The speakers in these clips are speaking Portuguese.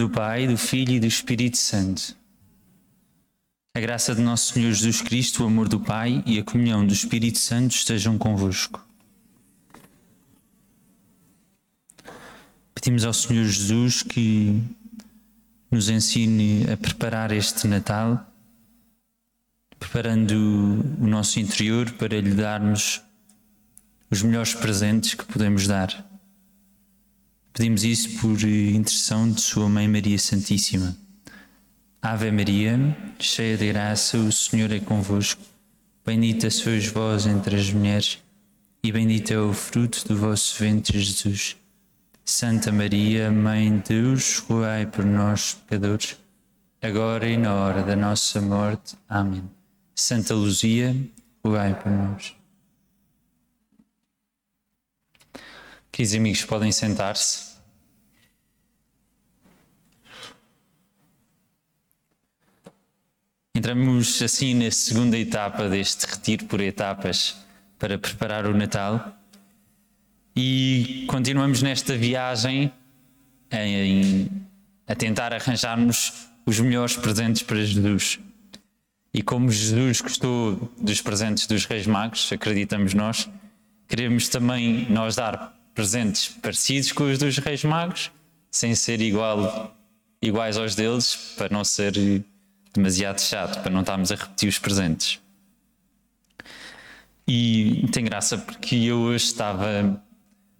do Pai, do Filho e do Espírito Santo. A graça de nosso Senhor Jesus Cristo, o amor do Pai e a comunhão do Espírito Santo estejam convosco. Pedimos ao Senhor Jesus que nos ensine a preparar este Natal, preparando o nosso interior para lhe darmos os melhores presentes que podemos dar. Pedimos isso por intercessão de Sua Mãe Maria Santíssima. Ave Maria, cheia de graça, o Senhor é convosco. Bendita sois vós entre as mulheres, e bendito é o fruto do vosso ventre, Jesus. Santa Maria, Mãe de Deus, rogai por nós, pecadores, agora e na hora da nossa morte. Amém. Santa Luzia, rogai por nós. Queridos amigos, podem sentar-se. Entramos assim na segunda etapa deste retiro por etapas para preparar o Natal e continuamos nesta viagem em, a tentar arranjarmos os melhores presentes para Jesus. E como Jesus gostou dos presentes dos Reis Magos, acreditamos nós, queremos também nós dar presentes parecidos com os dos Reis Magos, sem ser igual, iguais aos deles, para não ser demasiado chato, para não estarmos a repetir os presentes. E tem graça porque eu hoje estava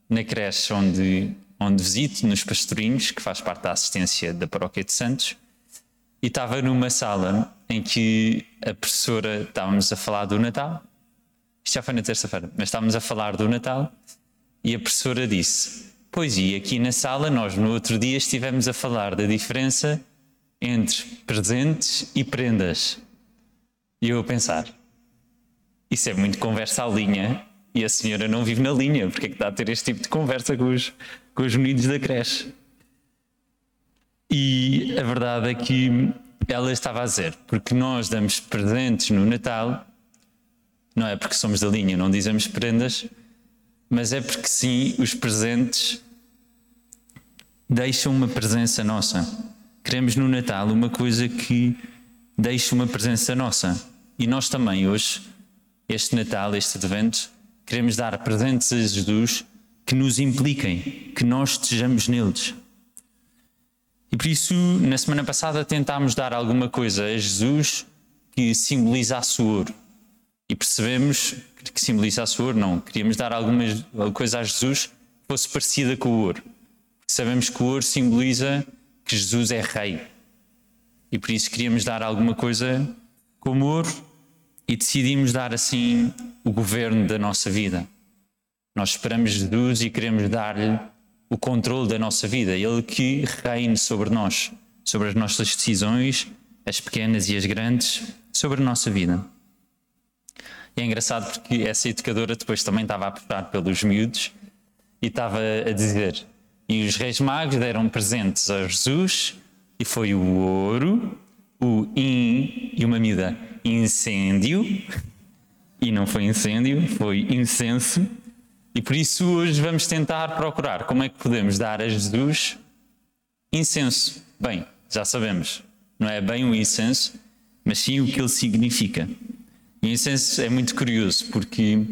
na creche onde, onde visito, nos Pastorinhos, que faz parte da assistência da Paróquia de Santos, e estava numa sala em que a professora estávamos a falar do Natal. Isto já foi na terça-feira, mas estávamos a falar do Natal e a professora disse: Pois e aqui na sala nós no outro dia estivemos a falar da diferença entre presentes e prendas. E eu a pensar: Isso é muito conversa à linha e a senhora não vive na linha, porque é que está a ter este tipo de conversa com os, com os meninos da creche? E a verdade é que ela estava a dizer, porque nós damos presentes no Natal, não é porque somos da linha, não dizemos prendas, mas é porque sim, os presentes deixam uma presença nossa. Queremos no Natal uma coisa que deixe uma presença nossa. E nós também, hoje, este Natal, este advento, queremos dar presentes a Jesus que nos impliquem, que nós estejamos neles. E por isso, na semana passada, tentámos dar alguma coisa a Jesus que simbolizasse o ouro. E percebemos que simbolizasse o ouro, não. Queríamos dar alguma coisa a Jesus que fosse parecida com o ouro. Sabemos que o ouro simboliza que Jesus é rei. E por isso queríamos dar alguma coisa como ouro e decidimos dar assim o governo da nossa vida. Nós esperamos Jesus e queremos dar-lhe o controle da nossa vida, Ele que reine sobre nós, sobre as nossas decisões, as pequenas e as grandes, sobre a nossa vida. É engraçado porque essa educadora depois também estava a puxar pelos miúdos e estava a dizer: E os reis magos deram presentes a Jesus, e foi o ouro, o in e uma mida incêndio, e não foi incêndio, foi incenso e por isso hoje vamos tentar procurar como é que podemos dar a Jesus incenso. Bem, já sabemos, não é bem o incenso, mas sim o que ele significa. E incenso é muito curioso porque,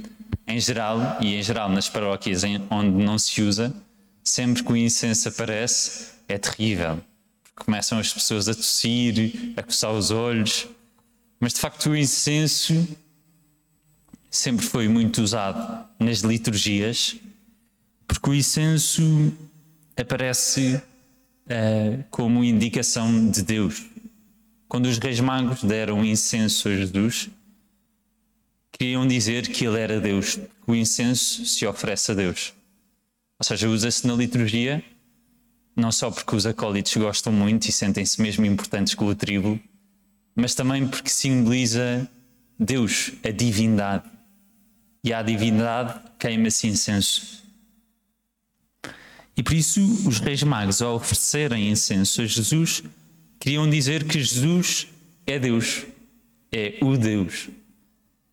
em geral, e em geral nas paróquias onde não se usa, sempre que o incenso aparece é terrível. Começam as pessoas a tossir, a coçar os olhos. Mas de facto o incenso sempre foi muito usado nas liturgias, porque o incenso aparece uh, como indicação de Deus. Quando os reis magos deram incenso a Jesus, queriam dizer que ele era Deus, o incenso se oferece a Deus. Ou seja, usa-se na liturgia não só porque os acólitos gostam muito e sentem-se mesmo importantes com o tribo, mas também porque simboliza Deus, a divindade e à divindade queima-se incenso. E por isso os reis magos, ao oferecerem incenso a Jesus, queriam dizer que Jesus é Deus, é o Deus.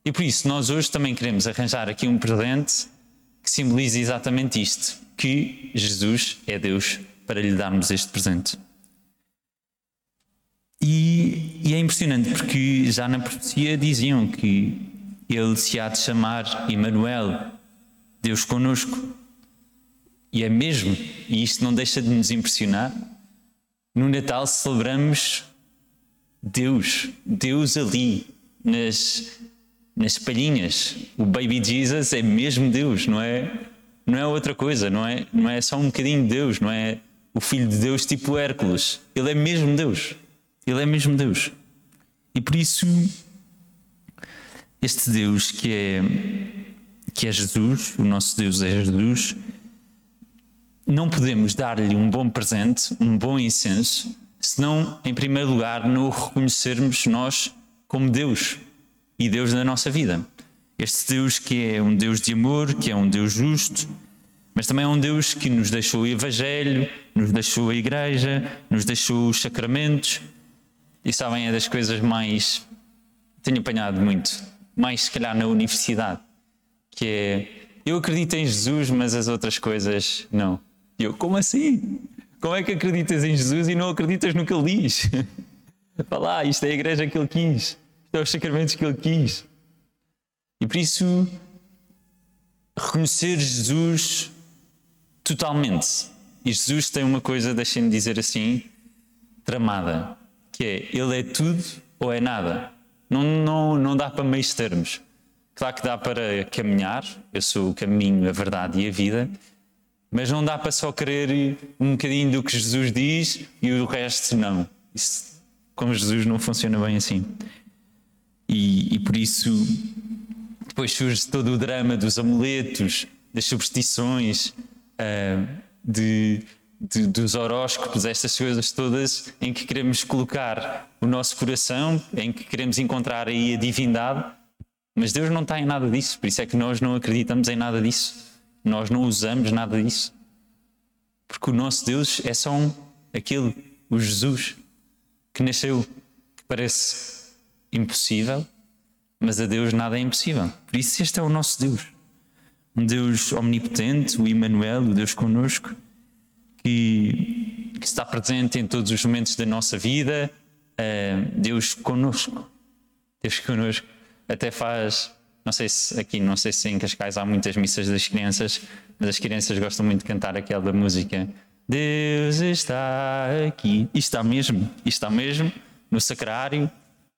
E por isso nós hoje também queremos arranjar aqui um presente que simbolize exatamente isto, que Jesus é Deus, para lhe darmos este presente. E, e, é impressionante porque já na profecia diziam que ele se há de chamar Emmanuel, Deus conosco. E é mesmo, e isto não deixa de nos impressionar. No Natal celebramos Deus, Deus ali, nas, nas palhinhas. O Baby Jesus é mesmo Deus, não é? Não é outra coisa, não é, não é só um bocadinho de Deus, não é o Filho de Deus tipo Hércules. Ele é mesmo Deus. Ele é mesmo Deus. E por isso, este Deus que é, que é Jesus, o nosso Deus é Jesus, não podemos dar-lhe um bom presente, um bom incenso, senão, em primeiro lugar, não o reconhecermos nós como Deus e Deus da nossa vida. Este Deus que é um Deus de amor, que é um Deus justo, mas também é um Deus que nos deixou o Evangelho, nos deixou a Igreja, nos deixou os sacramentos, e sabem, é das coisas mais. Tenho apanhado muito, mais se calhar na universidade, que é. Eu acredito em Jesus, mas as outras coisas não. E eu, como assim? Como é que acreditas em Jesus e não acreditas no que ele diz? Fala, ah, isto é a igreja que ele quis, é os sacramentos que ele quis. E por isso, reconhecer Jesus totalmente. E Jesus tem uma coisa, deixem-me dizer assim, tramada que é ele é tudo ou é nada. Não, não, não dá para meios termos. Claro que dá para caminhar, eu sou o caminho, a verdade e a vida, mas não dá para só querer um bocadinho do que Jesus diz e o resto não. Isso, com Jesus não funciona bem assim. E, e por isso depois surge todo o drama dos amuletos, das superstições, uh, de de, dos horóscopos, estas coisas todas, em que queremos colocar o nosso coração, em que queremos encontrar aí a divindade, mas Deus não está em nada disso, por isso é que nós não acreditamos em nada disso, nós não usamos nada disso, porque o nosso Deus é só um, aquele, o Jesus, que nasceu, que parece impossível, mas a Deus nada é impossível. Por isso, este é o nosso Deus. Um Deus omnipotente, o Emmanuel, o Deus conosco, que, que está presente em todos os momentos da nossa vida. Uh, Deus conosco. Deus conosco. Até faz, não sei se aqui, não sei se em Cascais há muitas missas das crianças, mas as crianças gostam muito de cantar aquela música. Deus está aqui. E está mesmo, e está mesmo no sacrário,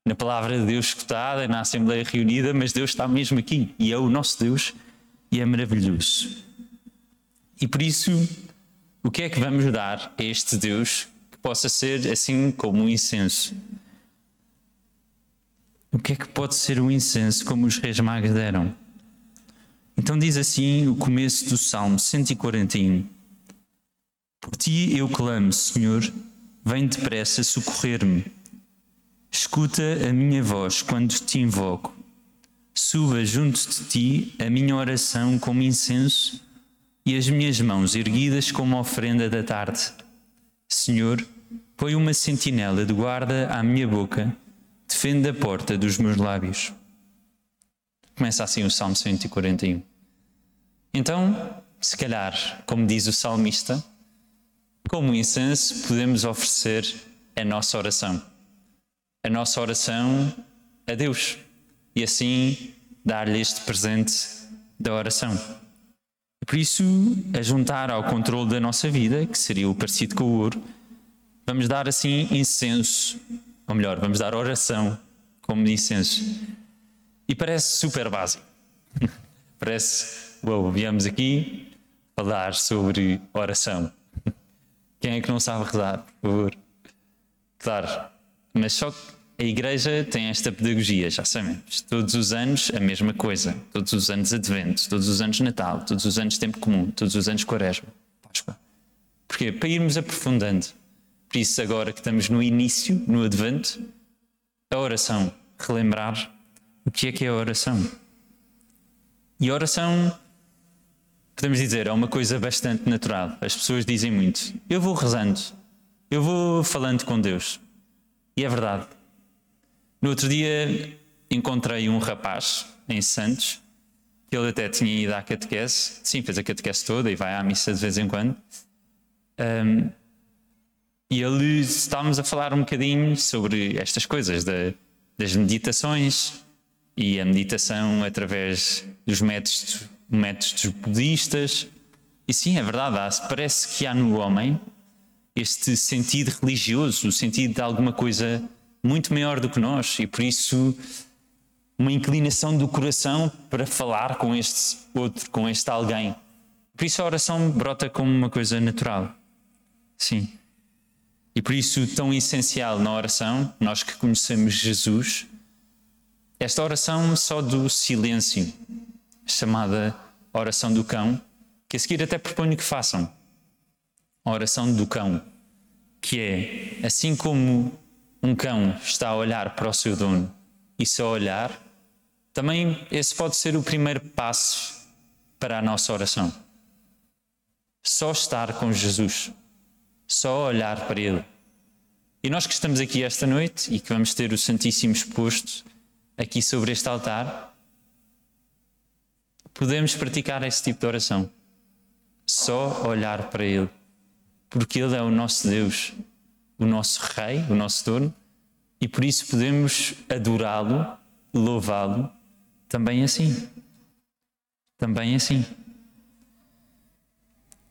na palavra de Deus escutada, na Assembleia reunida, mas Deus está mesmo aqui e é o nosso Deus e é maravilhoso. E por isso o que é que vamos dar a este Deus que possa ser assim como um incenso? O que é que pode ser um incenso como os reis magos deram? Então diz assim o começo do Salmo 141. Por ti eu clamo, Senhor, vem depressa socorrer-me. Escuta a minha voz quando te invoco. Suba junto de ti a minha oração como incenso e as minhas mãos erguidas como oferenda da tarde. Senhor, põe uma sentinela de guarda à minha boca, defende a porta dos meus lábios. Começa assim o Salmo 141. Então, se calhar, como diz o salmista, como incenso podemos oferecer a nossa oração. A nossa oração a Deus. E assim dar-lhe este presente da oração. Por isso, a juntar ao controle da nossa vida, que seria o parecido com o ouro, vamos dar assim incenso, ou melhor, vamos dar oração como incenso. E parece super básico. parece, uau, viemos aqui falar sobre oração. Quem é que não sabe rezar, por favor? Claro, mas só a Igreja tem esta pedagogia, já sabemos. Todos os anos a mesma coisa. Todos os anos Advento, todos os anos Natal, todos os anos Tempo Comum, todos os anos Quaresma, Páscoa. Porquê? Para irmos aprofundando. Por isso, agora que estamos no início, no Advento, a oração. Relembrar o que é que é a oração. E a oração, podemos dizer, é uma coisa bastante natural. As pessoas dizem muito: eu vou rezando, eu vou falando com Deus. E é verdade. No outro dia encontrei um rapaz em Santos, que ele até tinha ido à catequese, sim, fez a catequese toda e vai à missa de vez em quando. Um, E ele estávamos a falar um bocadinho sobre estas coisas, da, das meditações e a meditação através dos métodos, métodos budistas. E sim, é verdade, parece que há no homem este sentido religioso, o sentido de alguma coisa muito maior do que nós, e por isso uma inclinação do coração para falar com este outro, com este alguém. Por isso a oração brota como uma coisa natural. Sim. E por isso, tão essencial na oração, nós que conhecemos Jesus, esta oração só do silêncio, chamada oração do cão, que a seguir até proponho que façam. A oração do cão, que é assim como um cão está a olhar para o seu dono e só olhar, também esse pode ser o primeiro passo para a nossa oração. Só estar com Jesus só olhar para Ele. E nós que estamos aqui esta noite e que vamos ter o Santíssimo exposto aqui sobre este altar, podemos praticar esse tipo de oração. Só olhar para Ele. Porque Ele é o nosso Deus, o nosso Rei, o nosso dono, e por isso podemos adorá-lo, louvá-lo também assim. Também assim.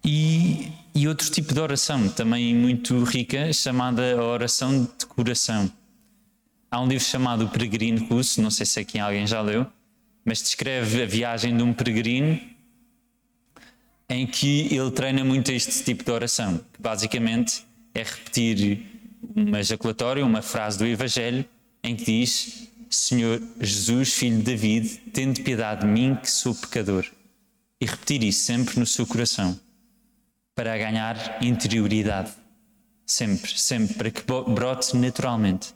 E e outro tipo de oração também muito rica, chamada oração de coração. Há um livro chamado O Peregrino Russo, não sei se aqui alguém já leu, mas descreve a viagem de um peregrino em que ele treina muito este tipo de oração, que basicamente é repetir uma ejaculatória, uma frase do Evangelho, em que diz: Senhor Jesus, filho de David, tende piedade de mim que sou pecador. E repetir isso sempre no seu coração para ganhar interioridade. Sempre, sempre, para que brote naturalmente.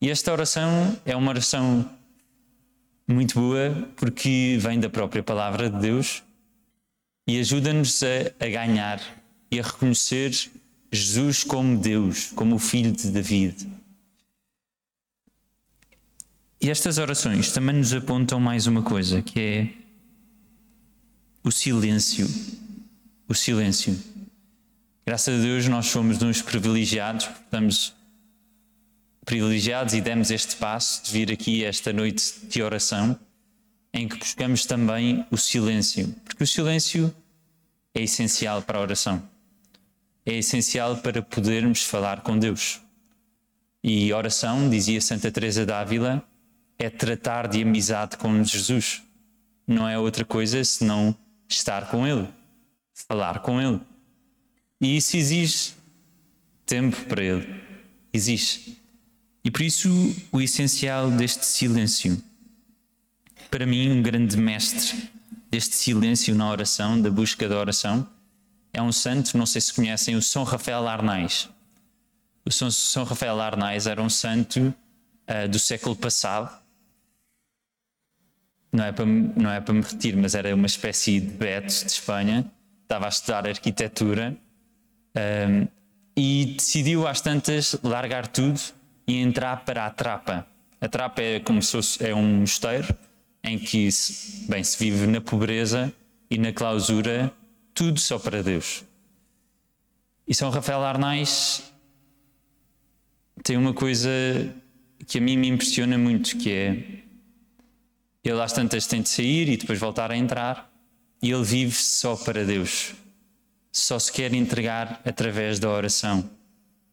E esta oração é uma oração muito boa porque vem da própria palavra de Deus e ajuda-nos a, a, ganhar e a reconhecer Jesus como Deus, como o Filho de David. E estas orações também nos apontam mais uma coisa, que é o silêncio o silêncio. Graças a Deus nós somos uns privilegiados, estamos privilegiados e demos este passo de vir aqui esta noite de oração, em que buscamos também o silêncio, porque o silêncio é essencial para a oração. É essencial para podermos falar com Deus. E oração, dizia Santa Teresa d'Ávila, é tratar de amizade com Jesus. Não é outra coisa senão estar com Ele falar com Ele. E isso exige tempo para Ele. Exige. E por isso o essencial deste silêncio. Para mim, um grande mestre deste silêncio na oração, da busca da oração, é um santo, não sei se conhecem, o São Rafael Arnais. O São, São Rafael Arnais era um santo uh, do século passado. Não é, para, não é para me retirar, mas era uma espécie de Beto de Espanha estava a estudar arquitetura um, e decidiu às tantas largar tudo e entrar para a trapa. A trapa é como se fosse, é um mosteiro em que bem, se vive na pobreza e na clausura, tudo só para Deus. E São Rafael Arnais tem uma coisa que a mim me impressiona muito, que é ele às tantas tem de sair e depois voltar a entrar e ele vive só para Deus. Só se quer entregar através da oração,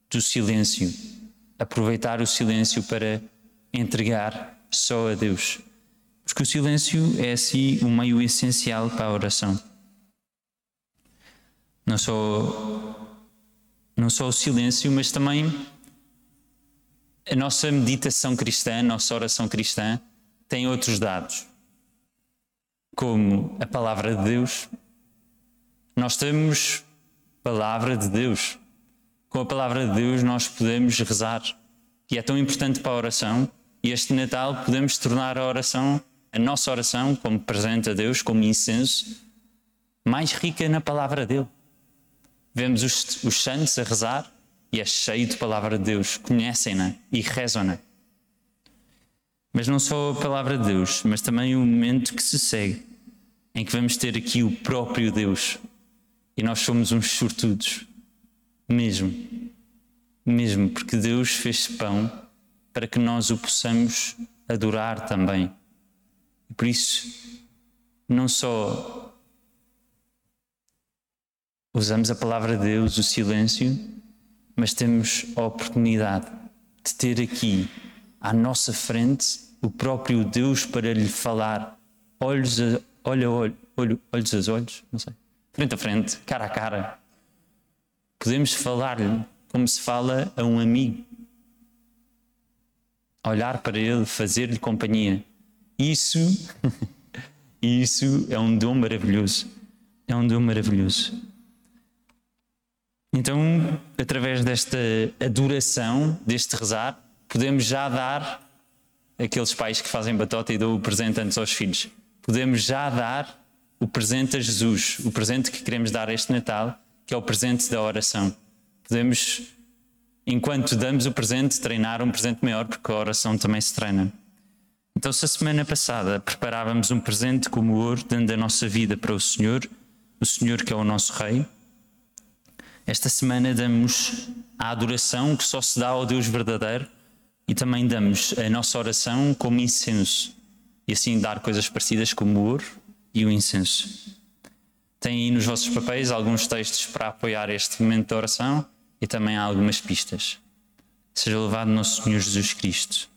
do silêncio. Aproveitar o silêncio para entregar só a Deus. Porque o silêncio é assim o meio essencial para a oração. Não só, não só o silêncio, mas também a nossa meditação cristã, a nossa oração cristã, tem outros dados como a palavra de Deus, nós temos palavra de Deus. Com a palavra de Deus nós podemos rezar. E é tão importante para a oração. E este Natal podemos tornar a oração, a nossa oração, como presente a Deus, como incenso, mais rica na palavra dele. Vemos os, os santos a rezar e é cheio de palavra de Deus, conhecem-na e rezam-na. Mas não só a palavra de Deus, mas também o momento que se segue, em que vamos ter aqui o próprio Deus. E nós somos uns sortudos, mesmo. mesmo, porque Deus fez pão para que nós o possamos adorar também. E por isso, não só usamos a palavra de Deus, o silêncio, mas temos a oportunidade de ter aqui à nossa frente o próprio Deus para lhe falar olhos a olho, olho, olho, olhos a olhos, não sei, frente a frente, cara a cara. Podemos falar-lhe como se fala a um amigo. Olhar para ele, fazer-lhe companhia. Isso, isso é um dom maravilhoso. É um dom maravilhoso. Então, através desta adoração, deste rezar, podemos já dar aqueles pais que fazem batota e dão o presente antes aos filhos. Podemos já dar o presente a Jesus, o presente que queremos dar este Natal, que é o presente da oração. Podemos, enquanto damos o presente, treinar um presente maior, porque a oração também se treina. Então, se a semana passada preparávamos um presente como ouro, dando a nossa vida para o Senhor, o Senhor que é o nosso Rei, esta semana damos a adoração que só se dá ao Deus verdadeiro e também damos a nossa oração como incenso e assim dar coisas parecidas como o ouro e o incenso. Tem aí nos vossos papéis alguns textos para apoiar este momento de oração e também há algumas pistas. Seja louvado nosso Senhor Jesus Cristo.